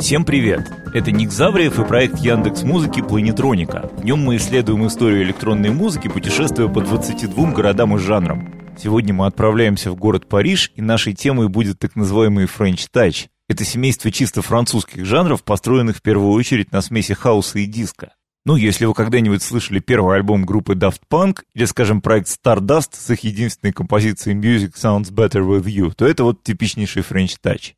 Всем привет! Это Ник Завриев и проект Яндекс Музыки «Планетроника». В нем мы исследуем историю электронной музыки, путешествуя по 22 городам и жанрам. Сегодня мы отправляемся в город Париж, и нашей темой будет так называемый French Touch. Это семейство чисто французских жанров, построенных в первую очередь на смеси хаоса и диска. Ну, если вы когда-нибудь слышали первый альбом группы Daft Punk или, скажем, проект Stardust с их единственной композицией Music Sounds Better With You, то это вот типичнейший French Touch.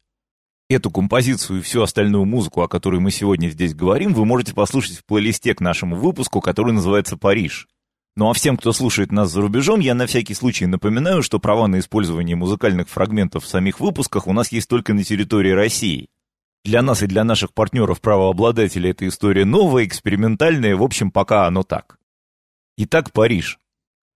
Эту композицию и всю остальную музыку, о которой мы сегодня здесь говорим, вы можете послушать в плейлисте к нашему выпуску, который называется «Париж». Ну а всем, кто слушает нас за рубежом, я на всякий случай напоминаю, что права на использование музыкальных фрагментов в самих выпусках у нас есть только на территории России. Для нас и для наших партнеров-правообладателей эта история новая, экспериментальная, в общем, пока оно так. Итак, Париж.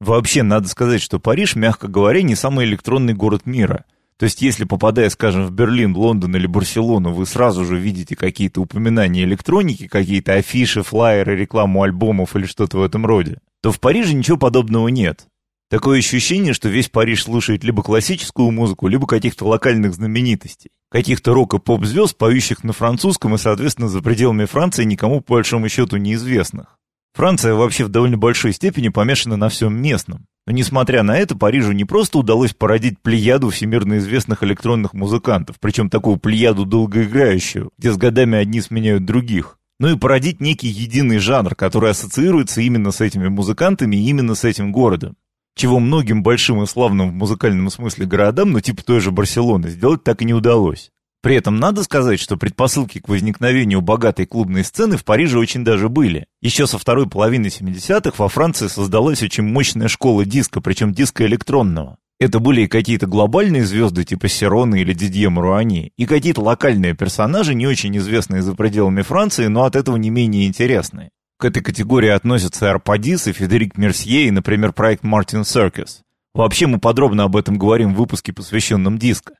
Вообще, надо сказать, что Париж, мягко говоря, не самый электронный город мира – то есть, если попадая, скажем, в Берлин, Лондон или Барселону, вы сразу же видите какие-то упоминания электроники, какие-то афиши, флайеры, рекламу альбомов или что-то в этом роде, то в Париже ничего подобного нет. Такое ощущение, что весь Париж слушает либо классическую музыку, либо каких-то локальных знаменитостей. Каких-то рок- и поп-звезд, поющих на французском и, соответственно, за пределами Франции никому по большому счету неизвестных. Франция вообще в довольно большой степени помешана на всем местном. Но несмотря на это, Парижу не просто удалось породить плеяду всемирно известных электронных музыкантов, причем такую плеяду долгоиграющую, где с годами одни сменяют других, но и породить некий единый жанр, который ассоциируется именно с этими музыкантами и именно с этим городом. Чего многим большим и славным в музыкальном смысле городам, ну типа той же Барселоны, сделать так и не удалось. При этом надо сказать, что предпосылки к возникновению богатой клубной сцены в Париже очень даже были. Еще со второй половины 70-х во Франции создалась очень мощная школа диска, причем диска электронного. Это были и какие-то глобальные звезды типа Серона или Дидье Маруани, и какие-то локальные персонажи, не очень известные за пределами Франции, но от этого не менее интересные. К этой категории относятся Арпадис и Федерик Мерсье и, например, проект Мартин Серкис. Вообще мы подробно об этом говорим в выпуске, посвященном диско.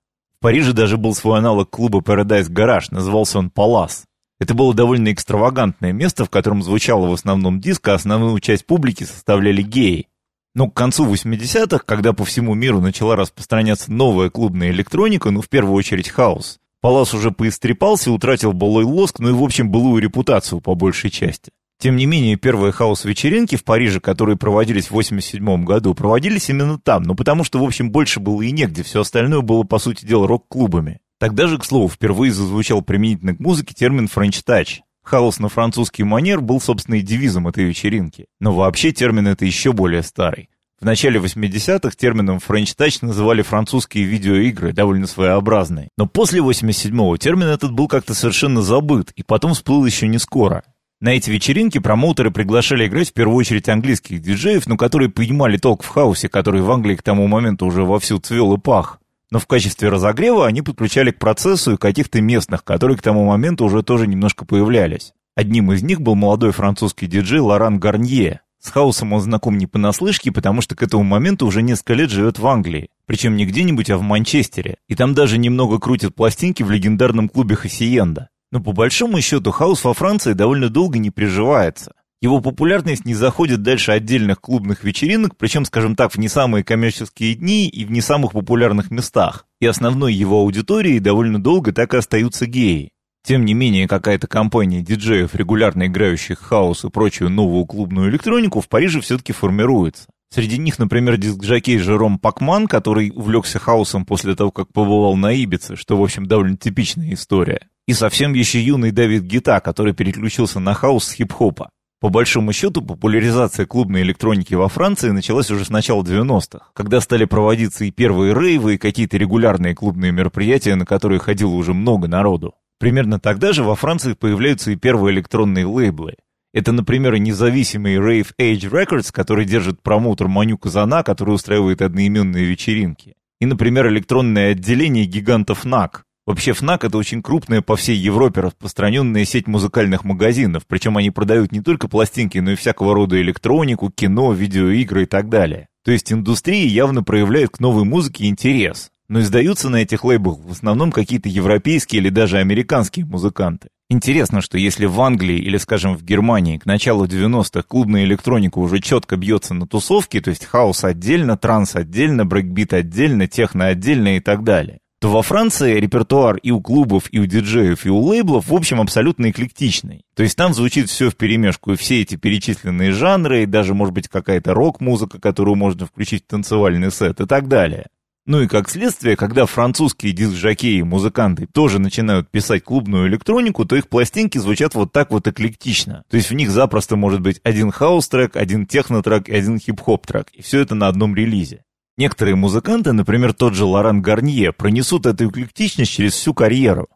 Париже даже был свой аналог клуба Paradise Garage, назывался он Палас. Это было довольно экстравагантное место, в котором звучало в основном диско, а основную часть публики составляли геи. Но к концу 80-х, когда по всему миру начала распространяться новая клубная электроника, ну в первую очередь хаос, Палас уже поистрепался, утратил былой лоск, ну и в общем былую репутацию по большей части. Тем не менее, первые хаус-вечеринки в Париже, которые проводились в 87 году, проводились именно там, ну потому что, в общем, больше было и негде, все остальное было, по сути дела, рок-клубами. Тогда же, к слову, впервые зазвучал применительно к музыке термин «French touch». Хаус на французский манер был, собственно, и девизом этой вечеринки. Но вообще термин это еще более старый. В начале 80-х термином Touch называли французские видеоигры, довольно своеобразные. Но после 87-го термин этот был как-то совершенно забыт, и потом всплыл еще не скоро. На эти вечеринки промоутеры приглашали играть в первую очередь английских диджеев, но которые понимали толк в хаосе, который в Англии к тому моменту уже вовсю цвел и пах. Но в качестве разогрева они подключали к процессу и каких-то местных, которые к тому моменту уже тоже немножко появлялись. Одним из них был молодой французский диджей Лоран Гарнье. С хаосом он знаком не понаслышке, потому что к этому моменту уже несколько лет живет в Англии. Причем не где-нибудь, а в Манчестере. И там даже немного крутят пластинки в легендарном клубе Хасиенда. Но по большому счету хаос во Франции довольно долго не приживается. Его популярность не заходит дальше отдельных клубных вечеринок, причем, скажем так, в не самые коммерческие дни и в не самых популярных местах. И основной его аудиторией довольно долго так и остаются геи. Тем не менее, какая-то компания диджеев, регулярно играющих хаос и прочую новую клубную электронику, в Париже все-таки формируется. Среди них, например, диск-жокей Жером Пакман, который увлекся хаосом после того, как побывал на Ибице, что, в общем, довольно типичная история и совсем еще юный Дэвид Гита, который переключился на хаос с хип-хопа. По большому счету, популяризация клубной электроники во Франции началась уже с начала 90-х, когда стали проводиться и первые рейвы, и какие-то регулярные клубные мероприятия, на которые ходило уже много народу. Примерно тогда же во Франции появляются и первые электронные лейблы. Это, например, независимый Rave Age Records, который держит промоутер Маню Казана, который устраивает одноименные вечеринки. И, например, электронное отделение гигантов NAC, Вообще ФНАК это очень крупная по всей Европе распространенная сеть музыкальных магазинов, причем они продают не только пластинки, но и всякого рода электронику, кино, видеоигры и так далее. То есть индустрия явно проявляет к новой музыке интерес. Но издаются на этих лейблах в основном какие-то европейские или даже американские музыканты. Интересно, что если в Англии или, скажем, в Германии к началу 90-х клубная электроника уже четко бьется на тусовке, то есть хаус отдельно, транс отдельно, брейкбит отдельно, техно отдельно и так далее, то во Франции репертуар и у клубов, и у диджеев, и у лейблов, в общем, абсолютно эклектичный. То есть там звучит все в перемешку, и все эти перечисленные жанры, и даже, может быть, какая-то рок-музыка, которую можно включить в танцевальный сет и так далее. Ну и как следствие, когда французские диск-жокеи и музыканты тоже начинают писать клубную электронику, то их пластинки звучат вот так вот эклектично. То есть в них запросто может быть один хаус-трек, один техно-трек и один хип-хоп-трек. И все это на одном релизе. Некоторые музыканты, например, тот же Лоран Гарнье, пронесут эту эклектичность через всю карьеру.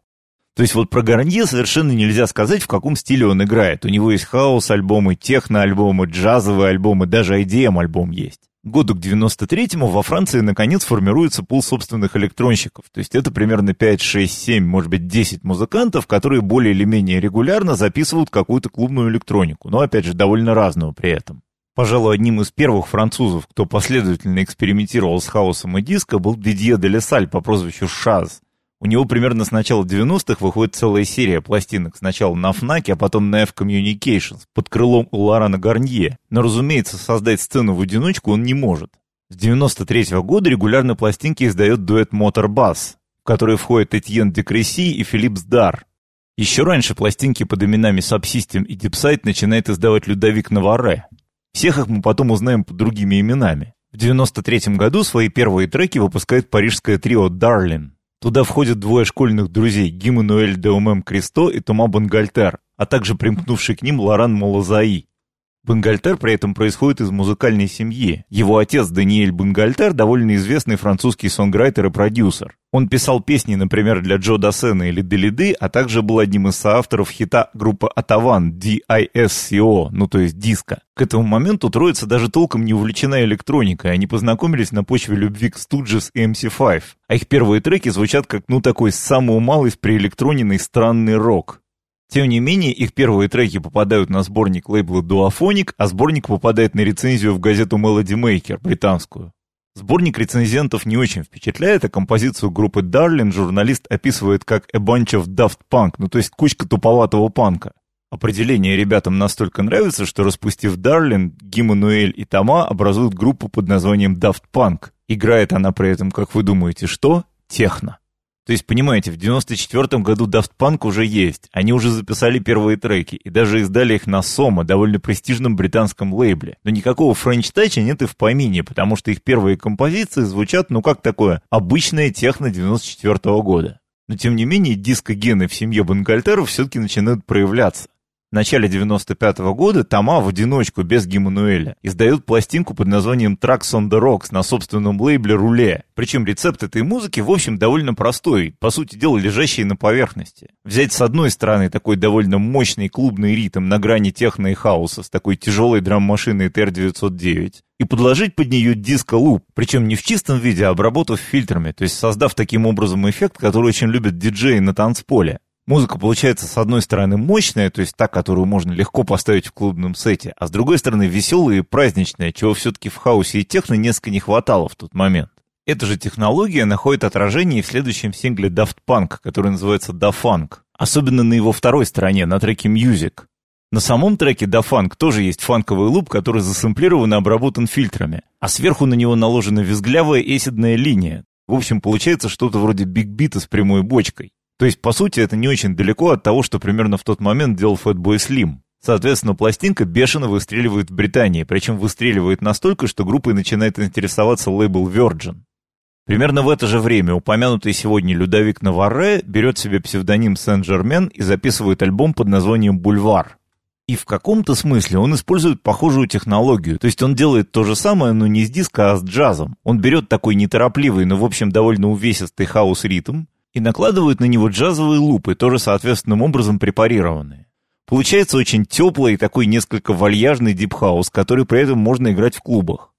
То есть вот про Гарнье совершенно нельзя сказать, в каком стиле он играет. У него есть хаус-альбомы, техно-альбомы, джазовые альбомы, даже IDM-альбом есть. Году к 93-му во Франции наконец формируется пул собственных электронщиков. То есть это примерно 5, 6, 7, может быть 10 музыкантов, которые более или менее регулярно записывают какую-то клубную электронику. Но опять же довольно разную при этом. Пожалуй, одним из первых французов, кто последовательно экспериментировал с хаосом и диско, был Дидье де Лесаль по прозвищу Шаз. У него примерно с начала 90-х выходит целая серия пластинок. Сначала на Фнаке, а потом на F-Communications, под крылом у Лорана Гарнье. Но, разумеется, создать сцену в одиночку он не может. С 93 -го года регулярно пластинки издает дуэт Мотор Bass, в который входят Этьен Декреси и Филипп Сдар. Еще раньше пластинки под именами Subsystem и Deepside начинает издавать Людовик Наваре. Всех их мы потом узнаем под другими именами. В 93 году свои первые треки выпускает парижское трио «Дарлин». Туда входят двое школьных друзей Гимануэль де Умем Кристо и Тома Бангальтер, а также примкнувший к ним Лоран Молозаи. Бангальтер при этом происходит из музыкальной семьи. Его отец Даниэль Бангальтер довольно известный французский сонграйтер и продюсер. Он писал песни, например, для Джо Дассена или Делиды, а также был одним из соавторов хита группы Атаван D.I.S.C.O., ну то есть диско. К этому моменту троица даже толком не увлечена электроникой, они познакомились на почве любви к Stooges и MC5. А их первые треки звучат как, ну такой самый малый приэлектроненный странный рок. Тем не менее, их первые треки попадают на сборник лейбла Duophonic, а сборник попадает на рецензию в газету Melody Maker, британскую. Сборник рецензентов не очень впечатляет, а композицию группы Darlin журналист описывает как «a bunch of daft punk», ну то есть кучка туповатого панка. Определение ребятам настолько нравится, что распустив Дарлин, Гимануэль и Тома образуют группу под названием Daft Punk. Играет она при этом, как вы думаете, что? Техно. То есть, понимаете, в 94 году Daft Punk уже есть, они уже записали первые треки и даже издали их на Soma, довольно престижном британском лейбле. Но никакого Touch нет и в помине, потому что их первые композиции звучат, ну как такое, обычное техно 94 -го года. Но тем не менее, диско-гены в семье Бангальтеров все-таки начинают проявляться. В начале 95 -го года Тома в одиночку, без Гимануэля, издает пластинку под названием Tracks on the Rocks на собственном лейбле «Руле». Причем рецепт этой музыки, в общем, довольно простой, по сути дела, лежащий на поверхности. Взять с одной стороны такой довольно мощный клубный ритм на грани техно и хаоса с такой тяжелой драм-машиной TR-909, и подложить под нее диско-луп, причем не в чистом виде, а обработав фильтрами, то есть создав таким образом эффект, который очень любят диджеи на танцполе. Музыка получается, с одной стороны, мощная, то есть та, которую можно легко поставить в клубном сете, а с другой стороны, веселая и праздничная, чего все-таки в хаосе и техно несколько не хватало в тот момент. Эта же технология находит отражение и в следующем сингле Daft Punk, который называется Da Funk, особенно на его второй стороне, на треке Music. На самом треке Da Funk тоже есть фанковый луп, который засэмплирован и обработан фильтрами, а сверху на него наложена визглявая эсидная линия. В общем, получается что-то вроде биг-бита с прямой бочкой. То есть, по сути, это не очень далеко от того, что примерно в тот момент делал Fatboy Slim. Соответственно, пластинка бешено выстреливает в Британии, причем выстреливает настолько, что группой начинает интересоваться лейбл Virgin. Примерно в это же время упомянутый сегодня Людовик Наварре берет себе псевдоним Сен-Жермен и записывает альбом под названием «Бульвар». И в каком-то смысле он использует похожую технологию. То есть он делает то же самое, но не с диско, а с джазом. Он берет такой неторопливый, но в общем довольно увесистый хаус-ритм, и накладывает на него джазовые лупы, тоже соответственным образом препарированные. Получается очень теплый и такой несколько вальяжный дипхаус, который при этом можно играть в клубах.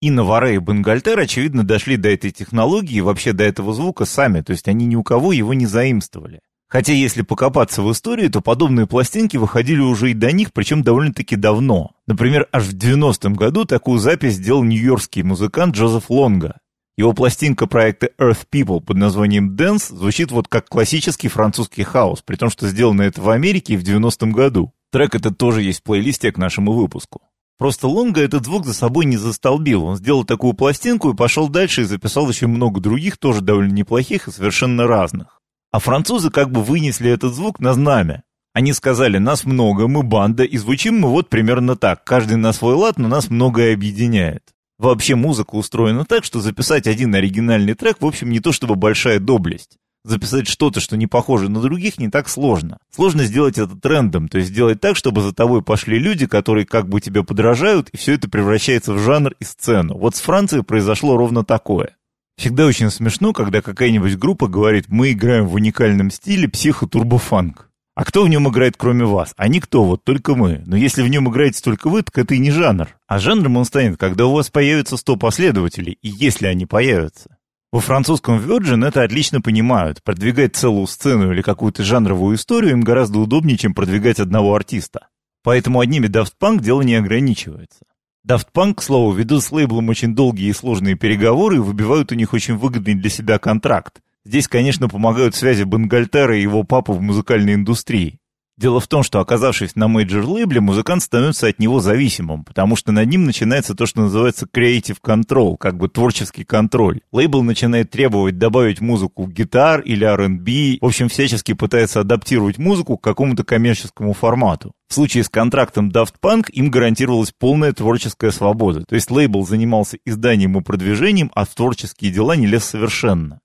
И Наваре и Бенгальтер, очевидно, дошли до этой технологии и вообще до этого звука сами, то есть они ни у кого его не заимствовали. Хотя если покопаться в истории, то подобные пластинки выходили уже и до них, причем довольно-таки давно. Например, аж в 90-м году такую запись сделал нью-йоркский музыкант Джозеф Лонга. Его пластинка проекта Earth People под названием Dance звучит вот как классический французский хаос, при том, что сделано это в Америке в 90-м году. Трек этот тоже есть в плейлисте к нашему выпуску. Просто Лонга этот звук за собой не застолбил. Он сделал такую пластинку и пошел дальше и записал еще много других, тоже довольно неплохих и совершенно разных. А французы как бы вынесли этот звук на знамя. Они сказали, нас много, мы банда, и звучим мы вот примерно так. Каждый на свой лад, но нас многое объединяет. Вообще музыка устроена так, что записать один оригинальный трек, в общем, не то чтобы большая доблесть. Записать что-то, что не похоже на других, не так сложно. Сложно сделать это трендом, то есть сделать так, чтобы за тобой пошли люди, которые как бы тебе подражают, и все это превращается в жанр и сцену. Вот с Францией произошло ровно такое. Всегда очень смешно, когда какая-нибудь группа говорит «мы играем в уникальном стиле психо-турбофанк». А кто в нем играет, кроме вас? А никто, вот только мы. Но если в нем играете только вы, так это и не жанр. А жанром он станет, когда у вас появится 100 последователей, и если они появятся. Во французском Virgin это отлично понимают. Продвигать целую сцену или какую-то жанровую историю им гораздо удобнее, чем продвигать одного артиста. Поэтому одними Daft Punk дело не ограничивается. Daft Punk, к слову, ведут с лейблом очень долгие и сложные переговоры и выбивают у них очень выгодный для себя контракт. Здесь, конечно, помогают связи Бангальтера и его папы в музыкальной индустрии. Дело в том, что оказавшись на мейджор-лейбле, музыкант становится от него зависимым, потому что над ним начинается то, что называется creative control, как бы творческий контроль. Лейбл начинает требовать добавить в музыку гитар или R&B, в общем, всячески пытается адаптировать музыку к какому-то коммерческому формату. В случае с контрактом Daft Punk им гарантировалась полная творческая свобода, то есть лейбл занимался изданием и продвижением, а в творческие дела не лез совершенно.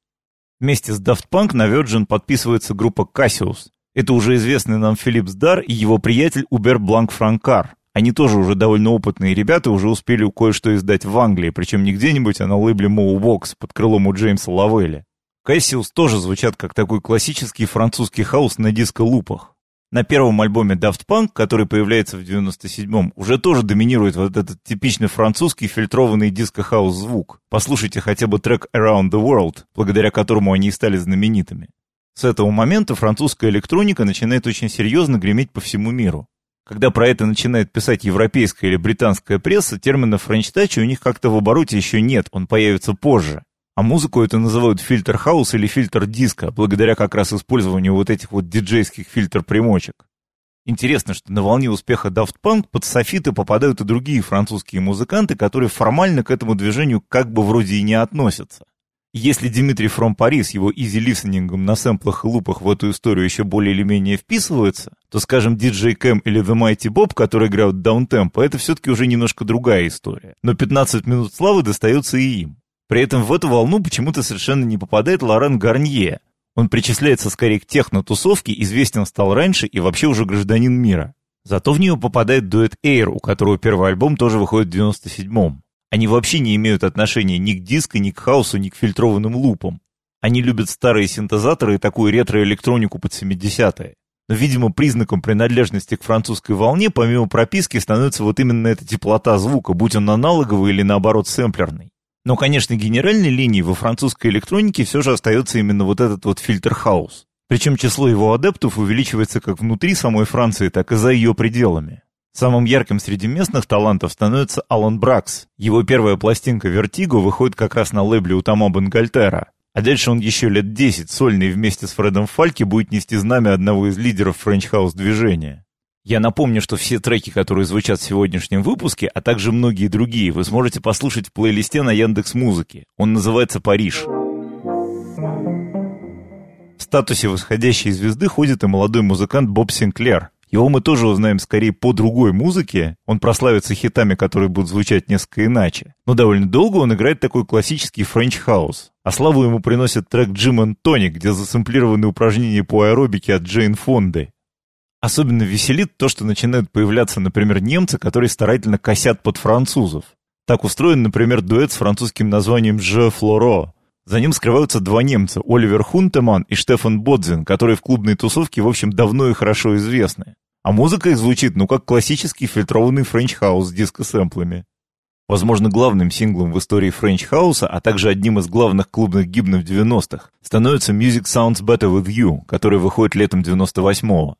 Вместе с Daft Punk на Virgin подписывается группа Cassius, это уже известный нам Филипп Сдар и его приятель Убер Бланк Франкар. Они тоже уже довольно опытные ребята, уже успели кое-что издать в Англии, причем не где-нибудь, а на лейбле Moe под крылом у Джеймса Лавелля. Cassius тоже звучат как такой классический французский хаус на диско-лупах. На первом альбоме Daft Punk, который появляется в 97-м, уже тоже доминирует вот этот типичный французский фильтрованный диско-хаус звук. Послушайте хотя бы трек Around the World, благодаря которому они и стали знаменитыми. С этого момента французская электроника начинает очень серьезно греметь по всему миру. Когда про это начинает писать европейская или британская пресса, термина French Touch у них как-то в обороте еще нет, он появится позже. А музыку это называют filter house или filter disco, благодаря как раз использованию вот этих вот диджейских фильтр-примочек. Интересно, что на волне успеха Daft Punk под софиты попадают и другие французские музыканты, которые формально к этому движению как бы вроде и не относятся. Если Дмитрий Фром Пари с его изи-листенингом на сэмплах и лупах в эту историю еще более или менее вписывается, то, скажем, DJ Cam или The Mighty Bob, которые играют даунтемпо, это все-таки уже немножко другая история. Но 15 минут славы достается и им. При этом в эту волну почему-то совершенно не попадает Лорен Гарнье. Он причисляется скорее к техно-тусовке, известен стал раньше и вообще уже гражданин мира. Зато в нее попадает дуэт Air, у которого первый альбом тоже выходит в 97-м. Они вообще не имеют отношения ни к диско, ни к хаосу, ни к фильтрованным лупам. Они любят старые синтезаторы и такую ретро-электронику под 70-е. Но, видимо, признаком принадлежности к французской волне, помимо прописки, становится вот именно эта теплота звука, будь он аналоговый или, наоборот, сэмплерный. Но, конечно, генеральной линией во французской электронике все же остается именно вот этот вот фильтр хаус. Причем число его адептов увеличивается как внутри самой Франции, так и за ее пределами. Самым ярким среди местных талантов становится Алан Бракс. Его первая пластинка «Vertigo» выходит как раз на лейбле у Тома Бангальтера. А дальше он еще лет 10 сольно и вместе с Фредом Фальки будет нести знамя одного из лидеров French house движения. Я напомню, что все треки, которые звучат в сегодняшнем выпуске, а также многие другие, вы сможете послушать в плейлисте на Яндекс Музыке. Он называется «Париж». В статусе восходящей звезды ходит и молодой музыкант Боб Синклер, его мы тоже узнаем скорее по другой музыке. Он прославится хитами, которые будут звучать несколько иначе. Но довольно долго он играет такой классический French house. А славу ему приносит трек Gym Tonic, где засэмплированы упражнения по аэробике от Джейн Фонды. Особенно веселит то, что начинают появляться, например, немцы, которые старательно косят под французов. Так устроен, например, дуэт с французским названием «Je Floro», за ним скрываются два немца, Оливер Хунтеман и Штефан Бодзин, которые в клубной тусовке, в общем, давно и хорошо известны. А музыка их звучит, ну, как классический фильтрованный French house с диско-сэмплами. Возможно, главным синглом в истории French house'а, а также одним из главных клубных гимнов 90-х, становится Music Sounds Better With You, который выходит летом 98-го.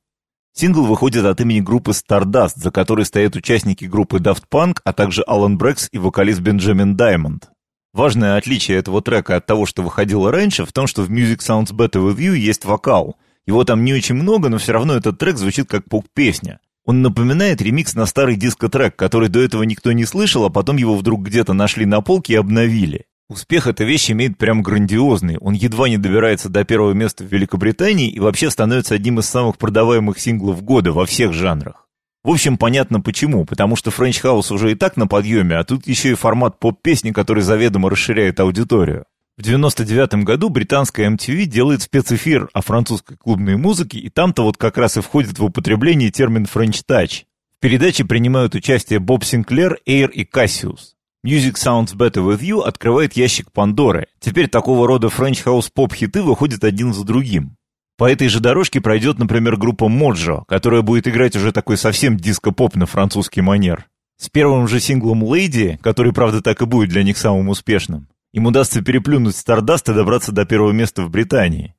Сингл выходит от имени группы Stardust, за которой стоят участники группы Daft Punk, а также Алан Брэкс и вокалист Бенджамин Даймонд. Важное отличие этого трека от того, что выходило раньше, в том, что в Music Sounds Better With You есть вокал. Его там не очень много, но все равно этот трек звучит как поп-песня. Он напоминает ремикс на старый дискотрек, который до этого никто не слышал, а потом его вдруг где-то нашли на полке и обновили. Успех эта вещь имеет прям грандиозный. Он едва не добирается до первого места в Великобритании и вообще становится одним из самых продаваемых синглов года во всех жанрах. В общем, понятно почему, потому что Френч Хаус уже и так на подъеме, а тут еще и формат поп-песни, который заведомо расширяет аудиторию. В 99 году британская MTV делает спецэфир о французской клубной музыке, и там-то вот как раз и входит в употребление термин «French Touch». В передаче принимают участие Боб Синклер, Эйр и Кассиус. Music Sounds Better With You открывает ящик Пандоры. Теперь такого рода French House поп-хиты выходят один за другим. По этой же дорожке пройдет, например, группа Моджо, которая будет играть уже такой совсем диско-поп на французский манер. С первым же синглом «Lady», который, правда, так и будет для них самым успешным, им удастся переплюнуть Стардаст и добраться до первого места в Британии.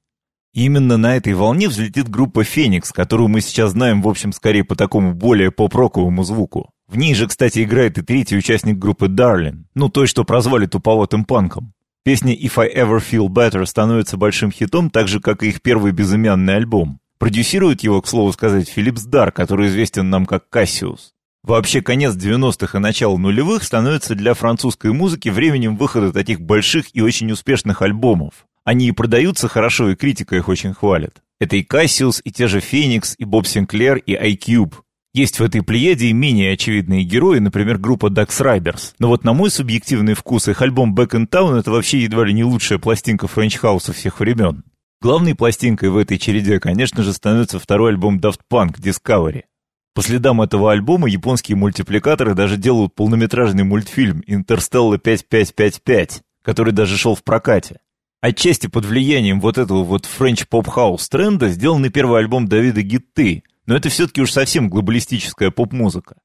И именно на этой волне взлетит группа «Феникс», которую мы сейчас знаем, в общем, скорее по такому более поп-роковому звуку. В ней же, кстати, играет и третий участник группы «Дарлин», ну той, что прозвали туповатым панком. Песня «If I Ever Feel Better» становится большим хитом, так же, как и их первый безымянный альбом. Продюсирует его, к слову сказать, Филипп Сдар, который известен нам как Cassius. Вообще, конец 90-х и начало нулевых становится для французской музыки временем выхода таких больших и очень успешных альбомов. Они и продаются хорошо, и критика их очень хвалит. Это и Cassius, и те же Феникс, и Боб Синклер, и I:Cube. Есть в этой плеяде и менее очевидные герои, например, группа Dax Riders. Но вот на мой субъективный вкус их альбом Back in Town это вообще едва ли не лучшая пластинка French house'а всех времен. Главной пластинкой в этой череде, конечно же, становится второй альбом Daft Punk Discovery. По следам этого альбома японские мультипликаторы даже делают полнометражный мультфильм Interstella 5555, который даже шел в прокате. Отчасти под влиянием вот этого вот French pop-house тренда сделан и первый альбом Давида Гетты, но это все-таки уж совсем глобалистическая поп-музыка.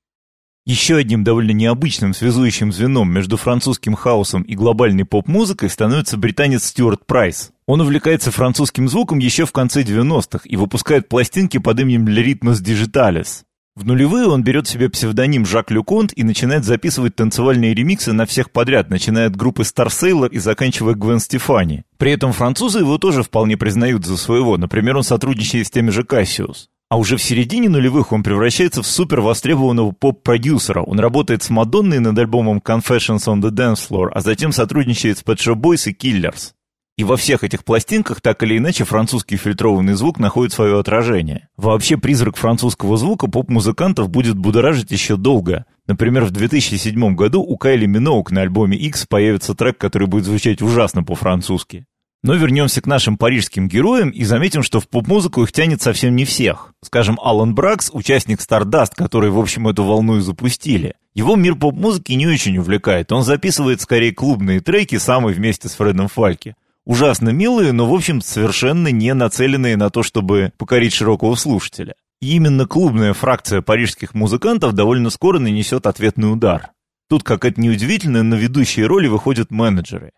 Еще одним довольно необычным связующим звеном между французским хаусом и глобальной поп-музыкой становится британец Стюарт Прайс. Он увлекается французским звуком еще в конце 90-х и выпускает пластинки под именем Rythmes Digitales. В нулевые он берет себе псевдоним Жак Люконт и начинает записывать танцевальные ремиксы на всех подряд, начиная от группы Star Sailor и заканчивая Гвен Стефани. При этом французы его тоже вполне признают за своего, например, он сотрудничает с теми же Кассиус. А уже в середине нулевых он превращается в супер востребованного поп-продюсера. Он работает с Мадонной над альбомом Confessions on the Dance Floor, а затем сотрудничает с Pet Shop Boys и Killers. И во всех этих пластинках так или иначе французский фильтрованный звук находит свое отражение. Вообще призрак французского звука поп-музыкантов будет будоражить еще долго. Например, в 2007 году у Кайли Миноук на альбоме X появится трек, который будет звучать ужасно по-французски. Но вернемся к нашим парижским героям и заметим, что в поп-музыку их тянет совсем не всех. Скажем, Алан Бракс, участник Stardust, который, в общем, эту волну и запустили. Его мир поп-музыки не очень увлекает, он записывает скорее клубные треки, самый вместе с Фредом Фальки. Ужасно милые, но, в общем, совершенно не нацеленные на то, чтобы покорить широкого слушателя. И именно клубная фракция парижских музыкантов довольно скоро нанесет ответный удар. Тут, как это неудивительно, на ведущие роли выходят менеджеры.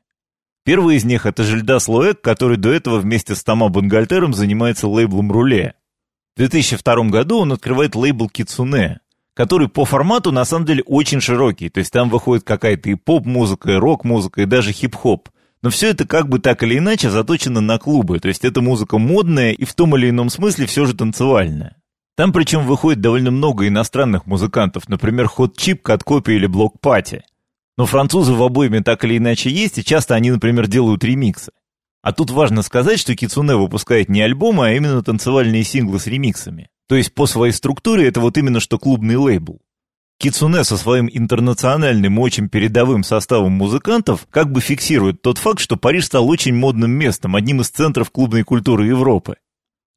Первый из них — это Жильдас Лоэк, который до этого вместе с Тома Бангальтером занимается лейблом «Руле». В 2002 году он открывает лейбл «Кицуне», который по формату на самом деле очень широкий, то есть там выходит какая-то и поп-музыка, и рок-музыка, и даже хип-хоп. Но все это как бы так или иначе заточено на клубы, то есть это музыка модная и в том или ином смысле все же танцевальная. Там причем выходит довольно много иностранных музыкантов, например, Hot Chip, Каткопи или Блок Пати. Но французы в обоими так или иначе есть, и часто они, например, делают ремиксы. А тут важно сказать, что Кицуне выпускает не альбомы, а именно танцевальные синглы с ремиксами. То есть по своей структуре это вот именно что клубный лейбл. Кицуне со своим интернациональным и очень передовым составом музыкантов как бы фиксирует тот факт, что Париж стал очень модным местом, одним из центров клубной культуры Европы.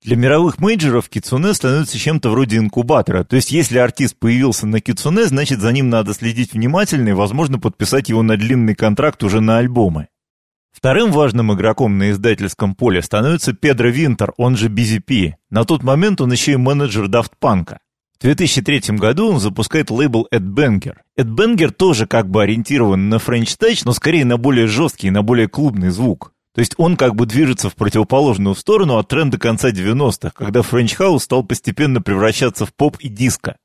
Для мировых мейджеров кицуне становится чем-то вроде инкубатора, то есть если артист появился на кицуне, значит за ним надо следить внимательно и, возможно, подписать его на длинный контракт уже на альбомы. Вторым важным игроком на издательском поле становится Педро Винтер, он же BZP. На тот момент он еще и менеджер Daft Punk. В 2003 году он запускает лейбл Ed Banger. Ed Banger тоже как бы ориентирован на Touch, но скорее на более жесткий, на более клубный звук. То есть он как бы движется в противоположную сторону от тренда конца 90-х, когда Френч Хаус стал постепенно превращаться в поп и диско.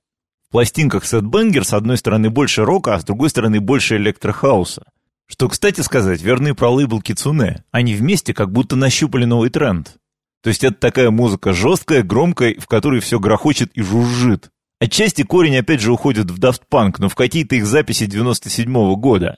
В пластинках Сет Бенгер с одной стороны больше рока, а с другой стороны больше электрохауса. Что, кстати сказать, верный про лейбл Кицуне. Они вместе как будто нащупали новый тренд. То есть это такая музыка жесткая, громкая, в которой все грохочет и жужжит. Отчасти корень опять же уходит в Daft Punk, но в какие-то их записи 97 -го года.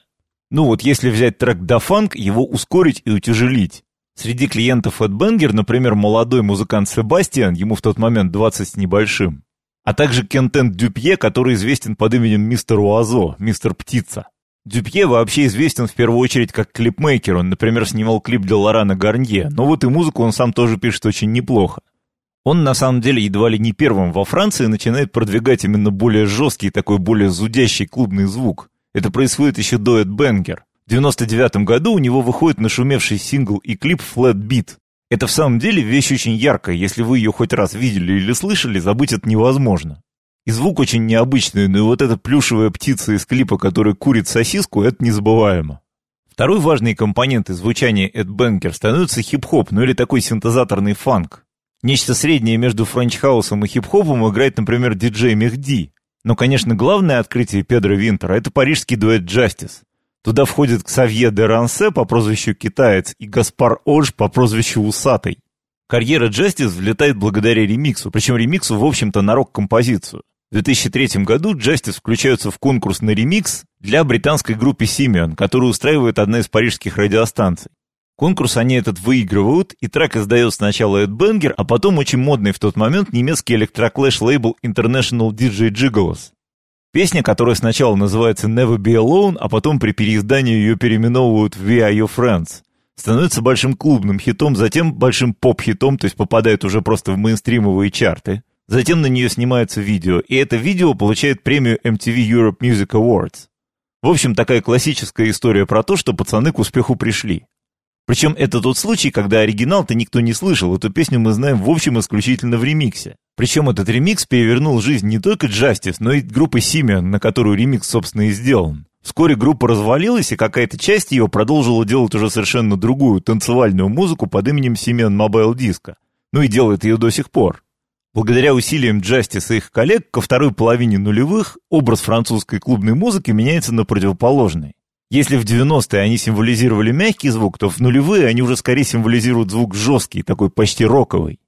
Ну вот если взять трек Funk, его ускорить и утяжелить. Среди клиентов Headbanger, например, молодой музыкант Себастьян, ему в тот момент 20 с небольшим, а также Кентен Дюпье, который известен под именем Мистер Уазо, Мистер Птица. Дюпье вообще известен в первую очередь как клипмейкер, он, например, снимал клип для Лорана Гарнье, но вот и музыку он сам тоже пишет очень неплохо. Он на самом деле едва ли не первым во Франции начинает продвигать именно более жесткий, такой более зудящий клубный звук. Это происходит еще до Эд Бенгер. В 99 году у него выходит нашумевший сингл и клип Flat Beat. Это в самом деле вещь очень яркая, если вы ее хоть раз видели или слышали, забыть это невозможно. И звук очень необычный, но и вот эта плюшевая птица из клипа, которая курит сосиску, это незабываемо. Второй важный компонент звучания Ed Banger становится хип-хоп, ну или такой синтезаторный фанк. Нечто среднее между French house'ом и хип-хопом играет, например, DJ Mehdi. Но, конечно, главное открытие Педро Винтера – это парижский дуэт «Justice». Туда входят Ксавье де Ронэ по прозвищу «Китаец» и Гаспар Ож по прозвищу «Усатый». Карьера Justice взлетает благодаря ремиксу, причем ремиксу, в общем-то, на рок-композицию. В 2003 году Justice включаются в конкурс на ремикс для британской группы Simian, которую устраивает одна из парижских радиостанций. Конкурс они этот выигрывают, и трек издает сначала Ed Banger, а потом очень модный в тот момент немецкий электроклэш лейбл International DJ Gigolos. Песня, которая сначала называется Never Be Alone, а потом при переиздании ее переименовывают We Are Your Friends, становится большим клубным хитом, затем большим поп-хитом, то есть попадает уже просто в мейнстримовые чарты. Затем на нее снимается видео, и это видео получает премию MTV Europe Music Awards. В общем, такая классическая история про то, что пацаны к успеху пришли. Причем это тот случай, когда оригинал-то никто не слышал, эту песню мы знаем в общем исключительно в ремиксе. Причем этот ремикс перевернул жизнь не только Justice, но и группы Симеон, на которую ремикс, собственно, и сделан. Вскоре группа развалилась, и какая-то часть ее продолжила делать уже совершенно другую, танцевальную музыку под именем Симеон Mobile Disco. Ну и делает ее до сих пор. Благодаря усилиям Justice и их коллег, ко второй половине нулевых образ французской клубной музыки меняется на противоположный. Если в 90-е они символизировали мягкий звук, то в нулевые они уже скорее символизируют звук жесткий, такой почти роковый.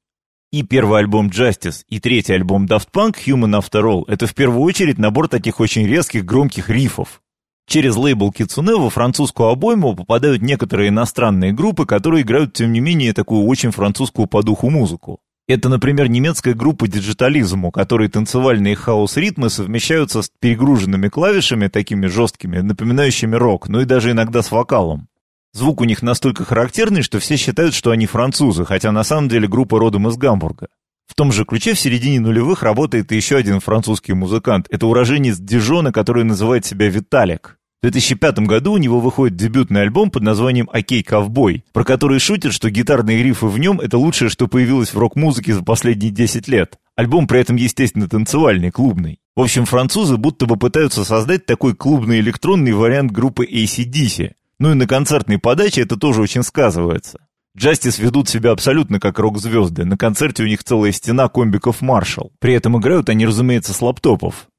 И первый альбом Justice, и третий альбом Daft Punk Human After All — это в первую очередь набор таких очень резких громких рифов. Через лейбл Kitsune во французскую обойму попадают некоторые иностранные группы, которые играют, тем не менее, такую очень французскую по духу музыку. Это, например, немецкая группа Digitalism, у которой танцевальные хаос-ритмы совмещаются с перегруженными клавишами, такими жесткими, напоминающими рок, ну и даже иногда с вокалом. Звук у них настолько характерный, что все считают, что они французы, хотя на самом деле группа родом из Гамбурга. В том же ключе в середине нулевых работает еще один французский музыкант. Это уроженец Дижона, который называет себя Виталик. В 2005 году у него выходит дебютный альбом под названием «Окей, ковбой», про который шутят, что гитарные рифы в нем — это лучшее, что появилось в рок-музыке за последние 10 лет. Альбом при этом, естественно, танцевальный, клубный. В общем, французы будто бы пытаются создать такой клубный электронный вариант группы ACDC. Ну и на концертной подаче это тоже очень сказывается. Джастис ведут себя абсолютно как рок-звезды. На концерте у них целая стена комбиков Marshall. При этом играют они, разумеется, с лаптопов.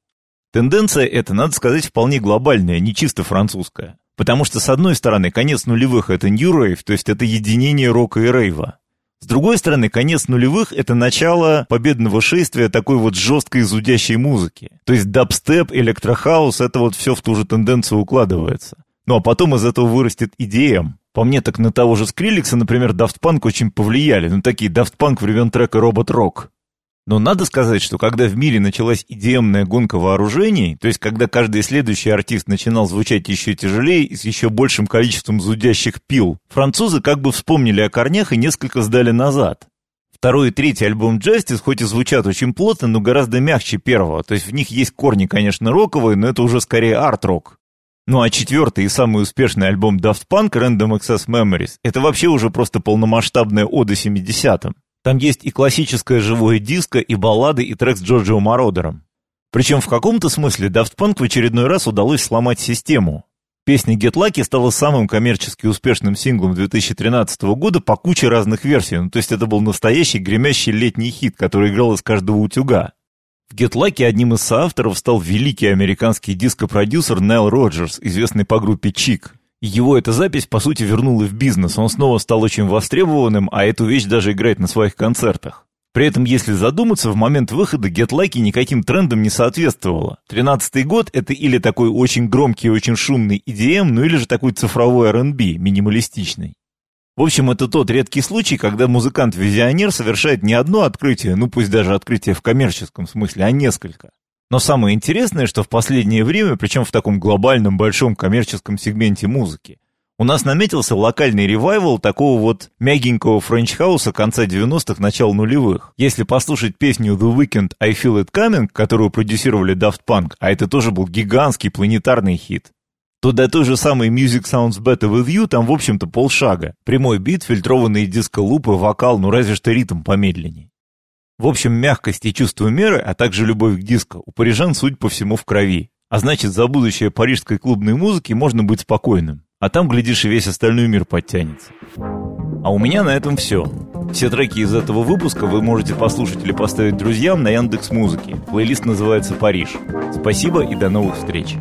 Тенденция эта, надо сказать, вполне глобальная, не чисто французская. Потому что, с одной стороны, конец нулевых — это Rave, то есть это единение рока и рейва. С другой стороны, конец нулевых — это начало победного шествия такой вот жесткой зудящей музыки. То есть дабстеп, электрохаус — это вот все в ту же тенденцию укладывается. Ну а потом из этого вырастет EDM. По мне, так на того же Скриликса, например, Daft Punk очень повлияли. Ну такие Daft Punk времен трека Робот Рок. Но надо сказать, что когда в мире началась идеемная гонка вооружений, то есть когда каждый следующий артист начинал звучать еще тяжелее и с еще большим количеством зудящих пил, французы как бы вспомнили о корнях и несколько сдали назад. Второй и третий альбом Justice хоть и звучат очень плотно, но гораздо мягче первого, то есть в них есть корни, конечно, роковые, но это уже скорее арт-рок. Ну а четвертый и самый успешный альбом Daft Punk Random Access Memories — это вообще уже просто полномасштабная ода 70-м. Там есть и классическое живое диско, и баллады, и трек с Джорджио Мородером. Причем в каком-то смысле Daft Punk в очередной раз удалось сломать систему. Песня Get Lucky стала самым коммерчески успешным синглом 2013 года по куче разных версий, ну то есть это был настоящий гремящий летний хит, который играл из каждого утюга. В Get Lucky одним из соавторов стал великий американский диско-продюсер Найл Роджерс, известный по группе Чик. Его эта запись, по сути, вернула в бизнес. Он снова стал очень востребованным, а эту вещь даже играет на своих концертах. При этом, если задуматься, в момент выхода Get Lucky никаким трендам не соответствовало. Тринадцатый год — это или такой очень громкий и очень шумный EDM, ну или же такой цифровой R&B, минималистичный. В общем, это тот редкий случай, когда музыкант-визионер совершает не одно открытие, ну пусть даже открытие в коммерческом смысле, а несколько. Но самое интересное, что в последнее время, причем в таком глобальном большом коммерческом сегменте музыки, у нас наметился локальный revival такого вот мягенького French house'а конца 90-х, начала нулевых. Если послушать песню The Weeknd I Feel It Coming, которую продюсировали Daft Punk, а это тоже был гигантский планетарный хит, то до той же самой Music Sounds Better With You там, в общем-то, полшага. Прямой бит, фильтрованные диско-лупы, вокал, ну разве что ритм помедленней. В общем, мягкость и чувство меры, а также любовь к диско у парижан, суть по всему, в крови. А значит, за будущее парижской клубной музыки можно быть спокойным. А там, глядишь, и весь остальной мир подтянется. А у меня на этом все. Все треки из этого выпуска вы можете послушать или поставить друзьям на Яндекс Музыке. Плейлист называется «Париж». Спасибо и до новых встреч.